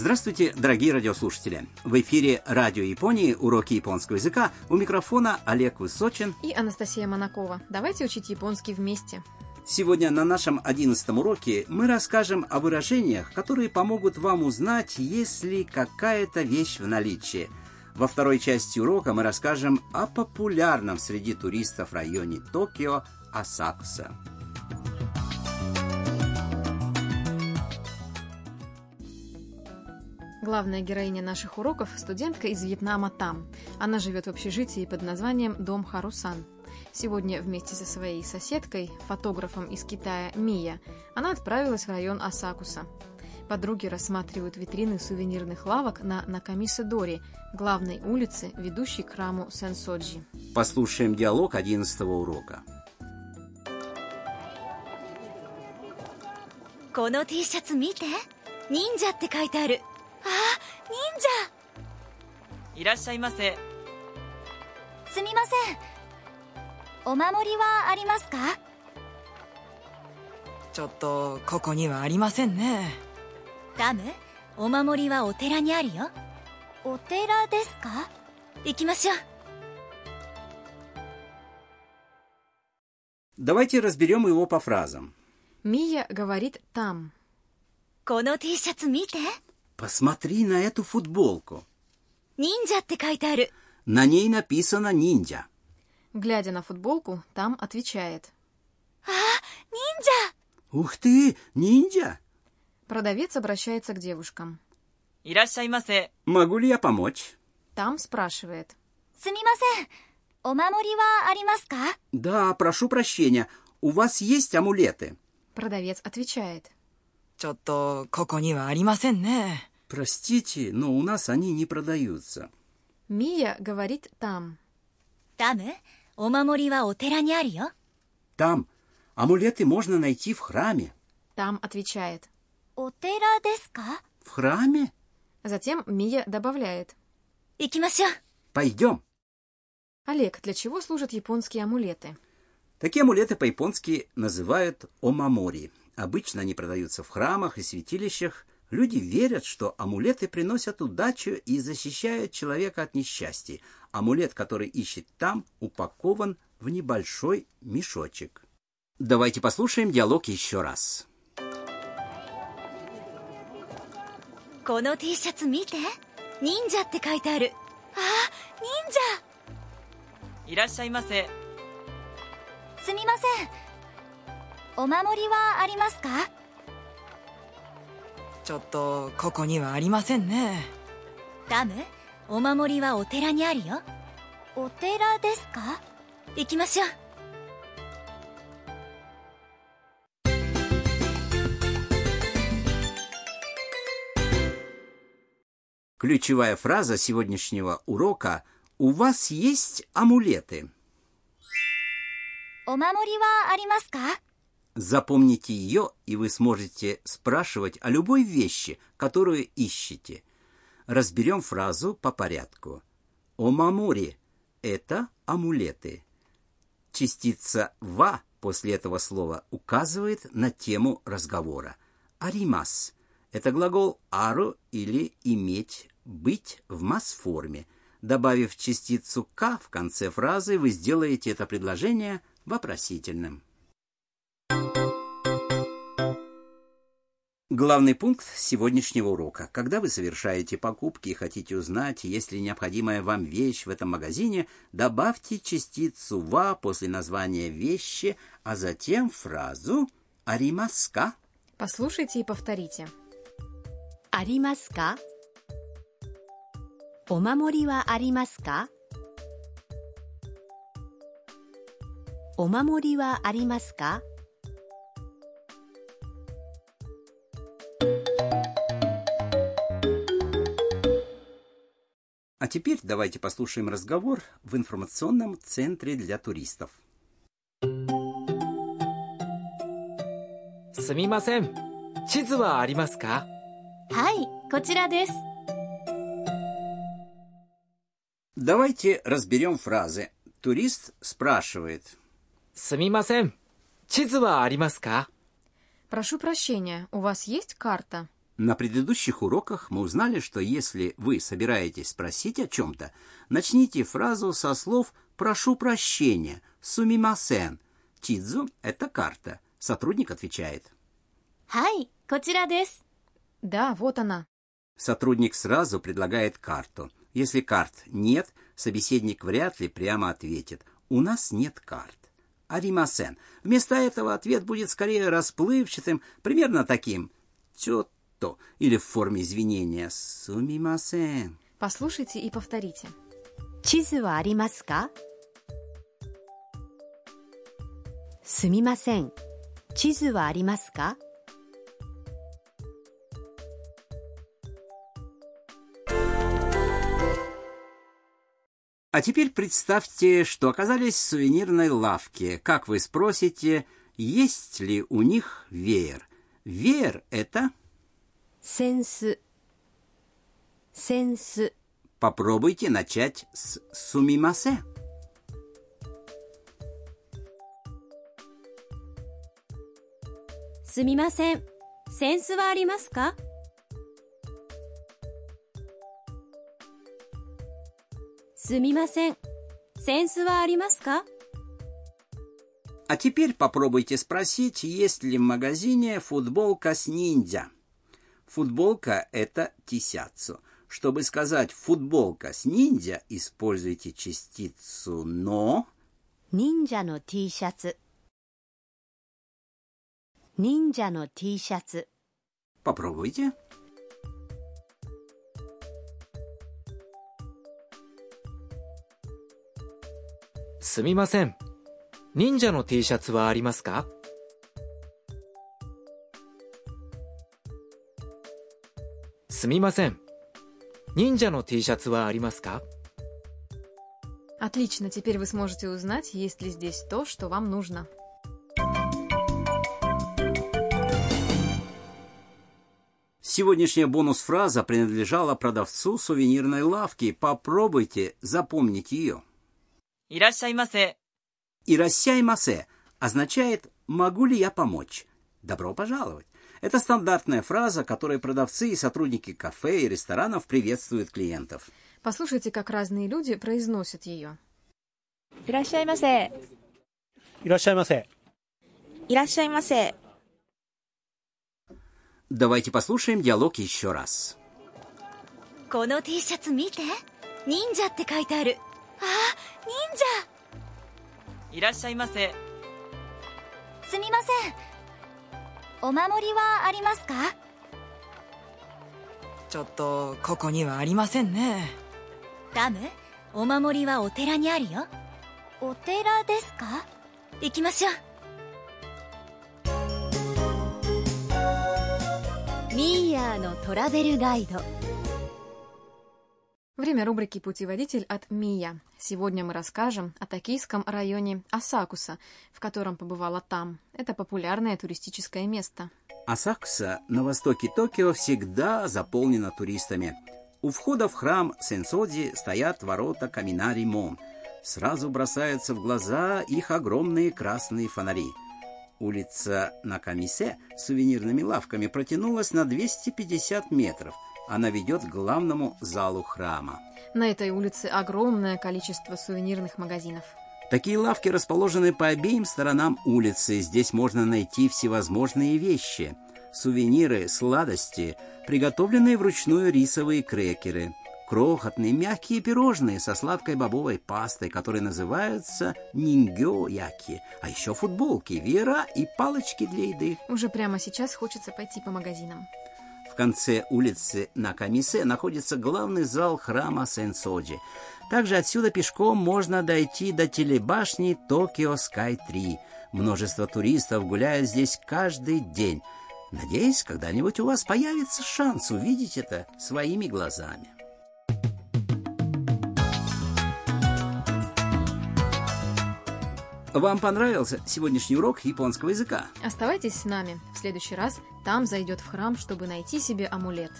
Здравствуйте, дорогие радиослушатели! В эфире Радио Японии уроки японского языка. У микрофона Олег Высочин и Анастасия Монакова. Давайте учить японский вместе. Сегодня на нашем одиннадцатом уроке мы расскажем о выражениях, которые помогут вам узнать, есть ли какая-то вещь в наличии. Во второй части урока мы расскажем о популярном среди туристов районе Токио Асакуса. Главная героиня наших уроков – студентка из Вьетнама Там. Она живет в общежитии под названием «Дом Харусан». Сегодня вместе со своей соседкой, фотографом из Китая Мия, она отправилась в район Асакуса. Подруги рассматривают витрины сувенирных лавок на Накамиса-Дори, главной улице, ведущей к храму Сенсоджи. Послушаем диалог 11 урока. この T シャツ見て忍者って書いてあるあ 忍者いらっしゃいませすみませんお守りはありますかちょっとここにはありませんねダムお守りはお寺にあるよお寺ですか行きましょう Давайте разберем его по фразам. Мия говорит «там». この T シャツ見て Посмотри на эту футболку. Ниндзя На ней написано ниндзя. Глядя на футболку, там отвечает. А, ниндзя! Ух ты, ниндзя! Продавец обращается к девушкам. Ирашаймасе. Могу ли я помочь? Там спрашивает. Сумимасен. Омамори ва аримаска? Да, прошу прощения. У вас есть амулеты? Продавец отвечает. Чотто коко ни ва аримасен не. Простите, но у нас они не продаются. Мия говорит там. Там? Э? Омамори ва отера не арио? Э?» там. Амулеты можно найти в храме. Там отвечает. Отера деска? В храме? Затем Мия добавляет. Икимасё. Пойдем. Олег, для чего служат японские амулеты? Такие амулеты по-японски называют омамори. Обычно они продаются в храмах и святилищах, Люди верят, что амулеты приносят удачу и защищают человека от несчастья. Амулет, который ищет там, упакован в небольшой мешочек. Давайте послушаем диалог еще раз. この T シャツ見て忍者って書いてあるあ忍者いらっしゃいませすみませんお守りはありますか ちょっとここにはありませんねダムお守りはお寺にあるよお寺ですか行きましょう Ключевая фраза сегодняшнего урока «У вас есть амулеты». お守りはありますか Запомните ее, и вы сможете спрашивать о любой вещи, которую ищете. Разберем фразу по порядку. Омамори – это амулеты. Частица «ва» после этого слова указывает на тему разговора. Аримас – это глагол «ару» или «иметь», «быть» в масс-форме. Добавив частицу «к» в конце фразы, вы сделаете это предложение вопросительным. Главный пункт сегодняшнего урока. Когда вы совершаете покупки и хотите узнать, есть ли необходимая вам вещь в этом магазине, добавьте частицу «ва» после названия вещи, а затем фразу «аримаска». Послушайте и повторите. «Аримаска». «Омамори ва аримаска». «Омамори ва аримаска». А теперь давайте послушаем разговор в информационном центре для туристов. すみません地図はありますかはいこちらです Давайте разберем фразы. Турист спрашивает. すみません地図はありますか Прошу прощения, у вас есть карта? На предыдущих уроках мы узнали, что если вы собираетесь спросить о чем-то, начните фразу со слов «прошу прощения», «сумимасен». Чидзу – это карта. Сотрудник отвечает. «Хай, кочера дес». «Да, вот она». Сотрудник сразу предлагает карту. Если карт нет, собеседник вряд ли прямо ответит «у нас нет карт». Аримасен. Вместо этого ответ будет скорее расплывчатым, примерно таким «чё «хато» или в форме извинения «сумимасен». Послушайте и повторите. «Чизу аримаска?» «Сумимасен». «Чизу аримаска?» А теперь представьте, что оказались в сувенирной лавке. Как вы спросите, есть ли у них веер? Веер – это Сенс. Сенс. Попробуйте начать с сумимасе. Сумимасен. Сенс ва аримасу? Сумимасен. Сенс ва аримасу? А теперь попробуйте спросить, есть ли в магазине футболка с ниндзя. Футболка – это тисяцу. Чтобы сказать «футболка с ниндзя», используйте частицу «но», 忍者の T シャツ忍者の T シャツ Попробуйте. すみません。忍者の T シャツはありますか すみません。忍者の T シャツはありますか Отлично, теперь вы сможете узнать, есть ли здесь то, что вам нужно. Сегодняшняя бонус-фраза принадлежала продавцу сувенирной лавки. Попробуйте запомнить ее. いらっしゃいませ。 «Ирасяймасе» означает «могу ли я помочь?» «Добро пожаловать». Это стандартная фраза, которой продавцы и сотрудники кафе и ресторанов приветствуют клиентов. Послушайте, как разные люди произносят ее. いらっしゃいませ。いらっしゃいませ。いらっしゃいませ。 Давайте послушаем диалог еще раз. この T シャツ見て忍者って書いてあるあ忍いらっしゃいませ。者すみません お守りはありますか？ちょっと、ここにはありませんね。ダム？お守りはお寺にあるよ。お寺ですか？行きましょう。ミーヤーのトラベルガイド Время рубрики «Путеводитель» от Мия. Сегодня мы расскажем о токийском районе Асакуса, в котором побывала там. Это популярное туристическое место. Асакуса на востоке Токио всегда заполнена туристами. У входа в храм Сенсоди стоят ворота Каминари-Мон. Сразу бросаются в глаза их огромные красные фонари. Улица Накамисе с сувенирными лавками протянулась на 250 метров. Она ведет к главному залу храма. На этой улице огромное количество сувенирных магазинов. Такие лавки расположены по обеим сторонам улицы. Здесь можно найти всевозможные вещи. Сувениры, сладости, приготовленные вручную рисовые крекеры, крохотные мягкие пирожные со сладкой бобовой пастой, которые называются нингё-яки, а еще футболки, веера и палочки для еды. Уже прямо сейчас хочется пойти по магазинам. Конце улицы Накамисе находится главный зал храма Сенсоджи. Также отсюда пешком можно дойти до телебашни Токио Скай 3. Множество туристов гуляют здесь каждый день. Надеюсь, когда-нибудь у вас появится шанс увидеть это своими глазами. Вам понравился сегодняшний урок японского языка? Оставайтесь с нами. В следующий раз там зайдет в храм, чтобы найти себе амулет.